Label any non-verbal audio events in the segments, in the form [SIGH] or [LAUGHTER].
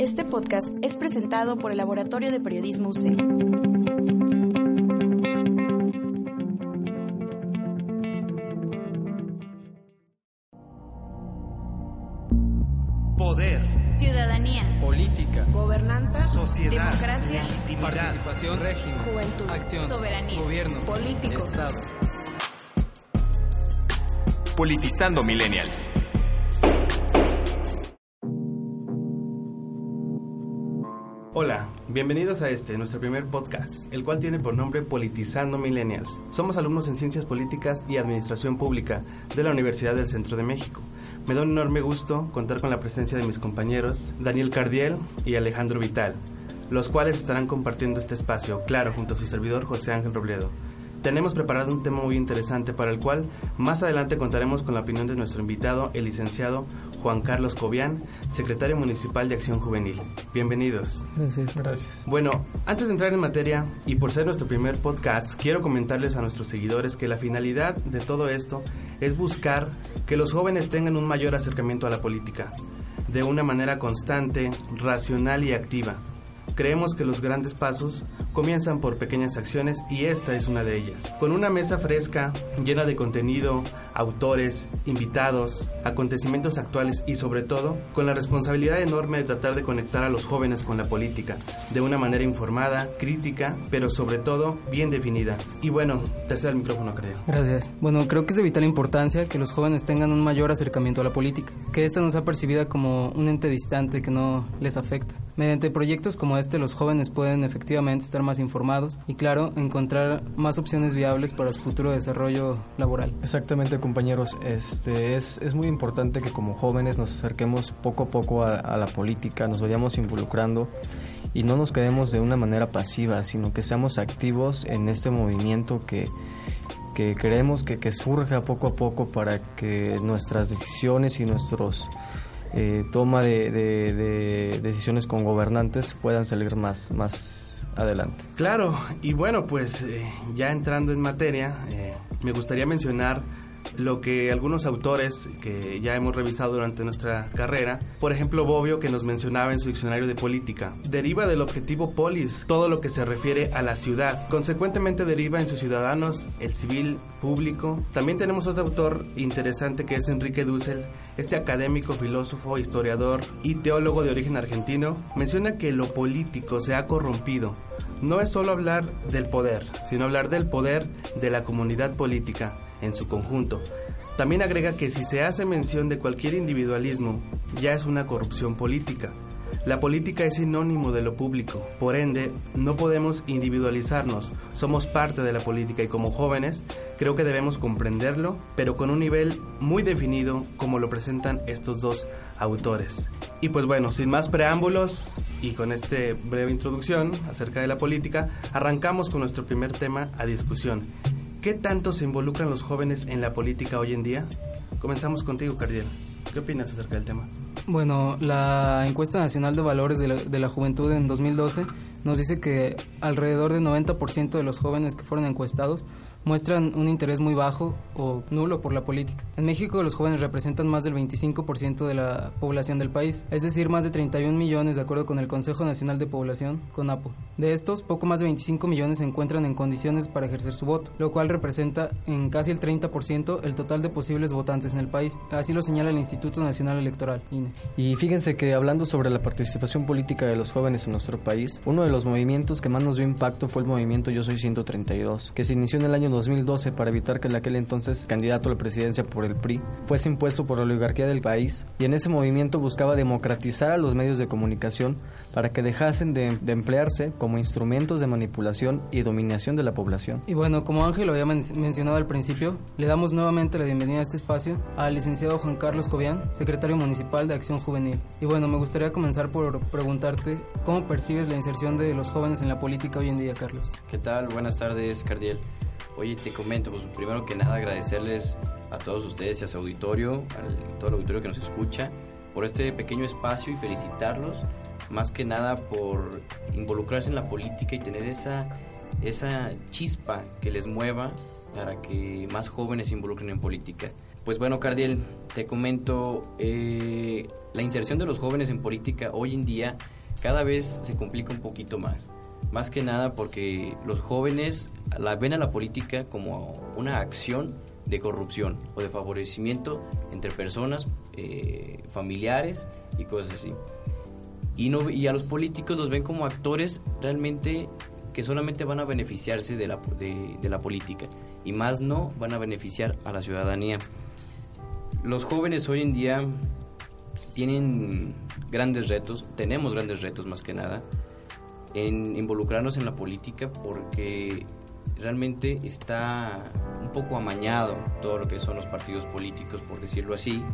Este podcast es presentado por el Laboratorio de Periodismo UC. Poder, Ciudadanía. política, Gobernanza, sociedad, democracia, legitimidad, participación, régimen, juventud, acción, soberanía, gobierno, político. Estado. Politizando Millennials. Hola, bienvenidos a este, nuestro primer podcast, el cual tiene por nombre Politizando Millennials. Somos alumnos en Ciencias Políticas y Administración Pública de la Universidad del Centro de México. Me da un enorme gusto contar con la presencia de mis compañeros Daniel Cardiel y Alejandro Vital, los cuales estarán compartiendo este espacio, claro, junto a su servidor José Ángel Robledo. Tenemos preparado un tema muy interesante para el cual más adelante contaremos con la opinión de nuestro invitado, el licenciado Juan Carlos Cobian, secretario municipal de Acción Juvenil. Bienvenidos. Gracias. Gracias. Bueno, antes de entrar en materia y por ser nuestro primer podcast, quiero comentarles a nuestros seguidores que la finalidad de todo esto es buscar que los jóvenes tengan un mayor acercamiento a la política, de una manera constante, racional y activa. Creemos que los grandes pasos comienzan por pequeñas acciones y esta es una de ellas. Con una mesa fresca, llena de contenido, autores, invitados, acontecimientos actuales y sobre todo con la responsabilidad enorme de tratar de conectar a los jóvenes con la política de una manera informada, crítica, pero sobre todo bien definida. Y bueno, te cedo el micrófono, creo. Gracias. Bueno, creo que es de vital importancia que los jóvenes tengan un mayor acercamiento a la política, que ésta no sea percibida como un ente distante que no les afecta. Mediante proyectos como este, los jóvenes pueden efectivamente estar más informados y, claro, encontrar más opciones viables para su futuro desarrollo laboral. Exactamente, compañeros. Este es, es muy importante que como jóvenes nos acerquemos poco a poco a, la política, nos vayamos involucrando y no nos quedemos de una manera pasiva, sino que seamos activos en este movimiento que, que queremos que, que surja poco a poco para que nuestras decisiones y nuestros eh, toma de decisiones con gobernantes puedan salir más, más adelante. Claro, y bueno, pues eh, ya entrando en materia, eh, me gustaría mencionar lo que algunos autores que ya hemos revisado durante nuestra carrera, por ejemplo Bobbio que nos mencionaba en su diccionario de política, deriva del objetivo polis, todo lo que se refiere a la ciudad, consecuentemente deriva en sus ciudadanos el civil público. También tenemos otro autor interesante que es Enrique Dussel, este académico, filósofo, historiador y teólogo de origen argentino, menciona que lo político se ha corrompido. No es solo hablar del poder, sino hablar del poder de la comunidad política en su conjunto. También agrega que si se hace mención de cualquier individualismo, ya es una corrupción política. La política es sinónimo de lo público, por ende, no podemos individualizarnos, somos parte de la política y como jóvenes creo que debemos comprenderlo, pero con un nivel muy definido como lo presentan estos dos autores. Y pues bueno, sin más preámbulos y con esta breve introducción acerca de la política, arrancamos con nuestro primer tema a discusión. ¿Qué tanto se involucran los jóvenes en la política hoy en día? Comenzamos contigo, Cardiel. ¿Qué opinas acerca del tema? Bueno, la encuesta nacional de valores de la, de la juventud en 2012 nos dice que alrededor del 90% de los jóvenes que fueron encuestados muestran un interés muy bajo o nulo por la política. En México los jóvenes representan más del 25% de la población del país, es decir, más de 31 millones de acuerdo con el Consejo Nacional de Población, CONAPO. De estos, poco más de 25 millones se encuentran en condiciones para ejercer su voto, lo cual representa en casi el 30% el total de posibles votantes en el país. Así lo señala el Instituto Nacional Electoral, INE. Y fíjense que hablando sobre la participación política de los jóvenes en nuestro país, uno de los movimientos que más nos dio impacto fue el movimiento Yo Soy 132, que se inició en el año 2012 para evitar que en aquel entonces candidato a la presidencia por el PRI fuese impuesto por la oligarquía del país y en ese movimiento buscaba democratizar a los medios de comunicación para que dejasen de, de emplearse como instrumentos de manipulación y dominación de la población. Y bueno, como Ángel lo había men- mencionado al principio, le damos nuevamente la bienvenida a este espacio al licenciado Juan Carlos Cobian, secretario municipal de Acción Juvenil. Y bueno, me gustaría comenzar por preguntarte cómo percibes la inserción de los jóvenes en la política hoy en día, Carlos. ¿Qué tal? Buenas tardes, Cardiel. Oye, te comento, pues primero que nada agradecerles a todos ustedes y a su auditorio, a todo el auditorio que nos escucha, por este pequeño espacio y felicitarlos, más que nada por involucrarse en la política y tener esa, esa chispa que les mueva para que más jóvenes se involucren en política. Pues bueno, Cardiel, te comento, eh, la inserción de los jóvenes en política hoy en día cada vez se complica un poquito más. Más que nada porque los jóvenes la ven a la política como una acción de corrupción o de favorecimiento entre personas, eh, familiares y cosas así. Y, no, y a los políticos los ven como actores realmente que solamente van a beneficiarse de la, de, de la política y más no van a beneficiar a la ciudadanía. Los jóvenes hoy en día tienen grandes retos, tenemos grandes retos más que nada, en involucrarnos en la política porque realmente está un poco amañado todo lo que son los partidos políticos, por decirlo así,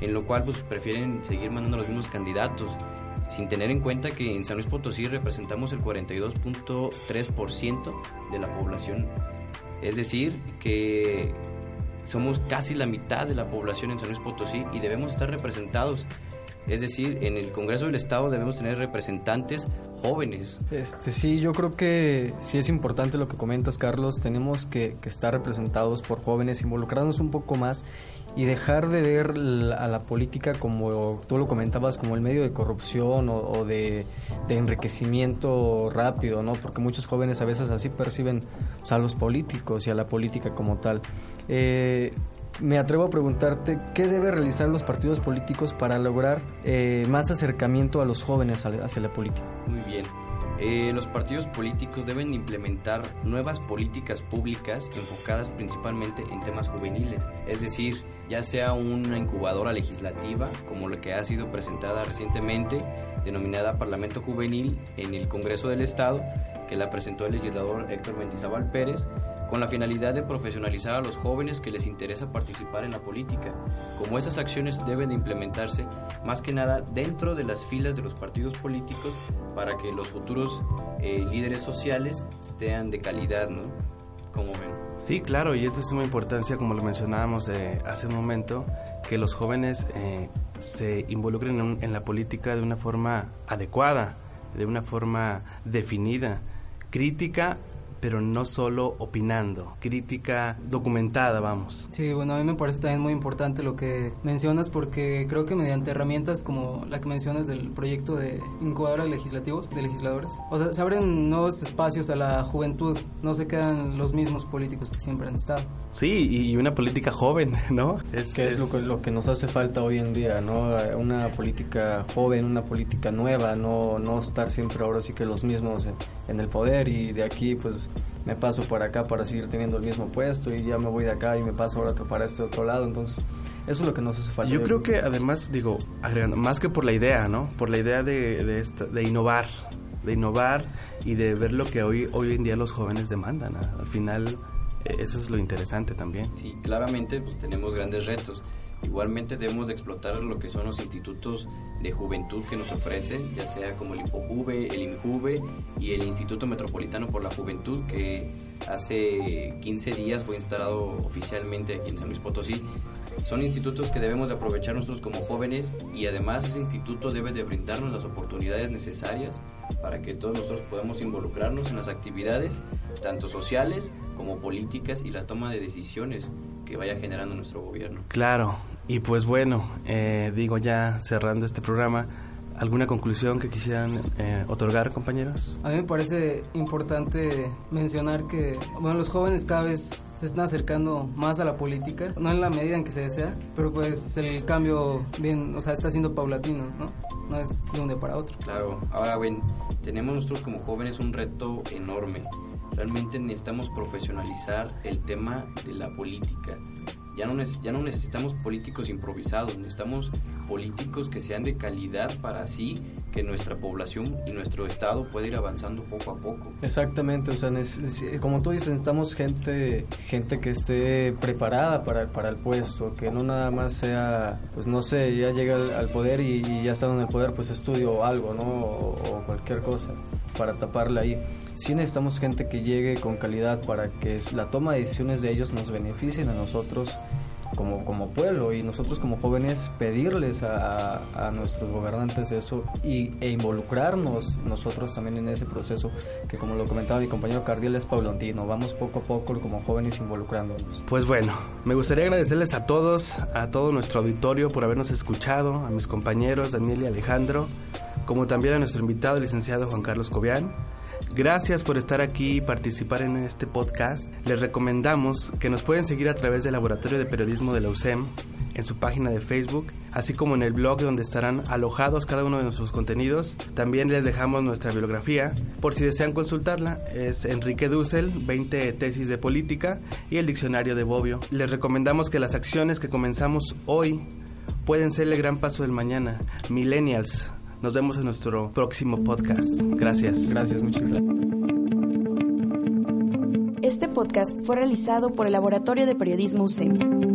en lo cual pues prefieren seguir mandando los mismos candidatos, sin tener en cuenta que en San Luis Potosí representamos el 42.3% de la población, es decir, que somos casi la mitad de la población en San Luis Potosí y debemos estar representados. Es decir, en el Congreso del Estado debemos tener representantes jóvenes. Este, sí, yo creo que sí es importante lo que comentas, Carlos. Tenemos que, estar representados por jóvenes, involucrarnos un poco más y dejar de ver a la política como tú lo comentabas, como el medio de corrupción o, de, enriquecimiento rápido, ¿no? Porque muchos jóvenes a veces así perciben a los políticos y a la política como tal. Eh, me atrevo a preguntarte qué debe realizar los partidos políticos para lograr eh, más acercamiento a los jóvenes hacia la política. Muy bien. Eh, los partidos políticos deben implementar nuevas políticas públicas enfocadas principalmente en temas juveniles, es decir, ya sea una incubadora legislativa como la que ha sido presentada recientemente, denominada Parlamento Juvenil en el Congreso del Estado, que la presentó el legislador Héctor Mendizábal Pérez, con la finalidad de profesionalizar a los jóvenes que les interesa participar en la política. Como esas acciones deben de implementarse más que nada dentro de las filas de los partidos políticos para que los futuros eh, líderes sociales estén de calidad, ¿no? Como ven. Sí, claro, y esto es una importancia, como lo mencionábamos eh, hace un momento, que los jóvenes eh, se involucren en la política de una forma adecuada, de una forma definida, crítica pero no solo opinando, crítica documentada, vamos. Sí, bueno, a mí me parece también muy importante lo que mencionas porque creo que mediante herramientas como la que mencionas del proyecto de incubadoras legislativos, de legisladores, o sea, se abren nuevos espacios a la juventud, no se quedan los mismos políticos que siempre han estado. Sí, y una política joven, [LAUGHS] ¿no? Es, que es, lo, que, lo que nos hace falta hoy en día, ¿no? Una política joven, una política nueva, no, no estar siempre ahora sí que los mismos en el poder y de aquí pues me paso por acá para seguir teniendo el mismo puesto y ya me voy de acá y me paso ahora para este otro lado. Entonces, eso es lo que nos hace falta. Yo creo que además, digo, agregando, más que por la idea, ¿no? Por la idea de, de, de innovar, de innovar y de ver lo que hoy, hoy en día los jóvenes demandan. Al final, eh, eso es lo interesante también. Sí, claramente pues tenemos grandes retos. Igualmente debemos de explotar lo que son los institutos de juventud que nos ofrecen, ya sea como el INPOJUVE, el INJUVE y el Instituto Metropolitano por la Juventud, que hace 15 días fue instalado oficialmente aquí en San Luis Potosí. Son institutos que debemos de aprovechar nosotros como jóvenes y además ese instituto debe de brindarnos las oportunidades necesarias para que todos nosotros podamos involucrarnos en las actividades, tanto sociales como políticas y la toma de decisiones que vaya generando nuestro gobierno. Claro, y pues bueno, eh, digo ya cerrando este programa, ¿alguna conclusión que quisieran eh, otorgar, compañeros? A mí me parece importante mencionar que bueno, los jóvenes cada vez se están acercando más a la política, no en la medida en que se desea, pero pues el cambio bien, o sea, está siendo paulatino, ¿no? No es de un día para otro. Claro, ahora ven, tenemos nosotros como jóvenes un reto enorme. Realmente necesitamos profesionalizar el tema de la política ya no, ya no necesitamos políticos improvisados, necesitamos políticos que sean de calidad para así que nuestra población y nuestro estado pueda ir avanzando poco a poco. Exactamente, o sea, como tú dices, necesitamos gente, gente que esté preparada para, para el puesto, que no nada más sea, pues no sé, ya llega al, poder y, ya estando en el poder, pues estudio algo, ¿no? O, o cualquier cosa para taparla ahí sí necesitamos gente que llegue con calidad para que la toma de decisiones de ellos nos beneficien a nosotros como, como pueblo y nosotros como jóvenes pedirles a, a nuestros gobernantes eso y, e involucrarnos nosotros también en ese proceso que como lo comentaba mi compañero Cardiel es paulatino, vamos poco a poco como jóvenes involucrándonos. Pues bueno, me gustaría agradecerles a todos, a todo nuestro auditorio por habernos escuchado, a mis compañeros Daniel y Alejandro, como también a nuestro invitado, el licenciado Juan Carlos Cobian. Gracias por estar aquí y participar en este podcast. Les recomendamos que nos pueden seguir a través del Laboratorio de Periodismo de la USEM en su página de Facebook, así como en el blog donde estarán alojados cada uno de nuestros contenidos. También les dejamos nuestra bibliografía por si desean consultarla. Es Enrique Dussel, 20 tesis de política y el diccionario de Bobbio. Les recomendamos que las acciones que comenzamos hoy pueden ser el gran paso del mañana. Millennials. Nos vemos en nuestro próximo podcast. Gracias. Gracias, muchas gracias. Este podcast fue realizado por el Laboratorio de Periodismo UCEM.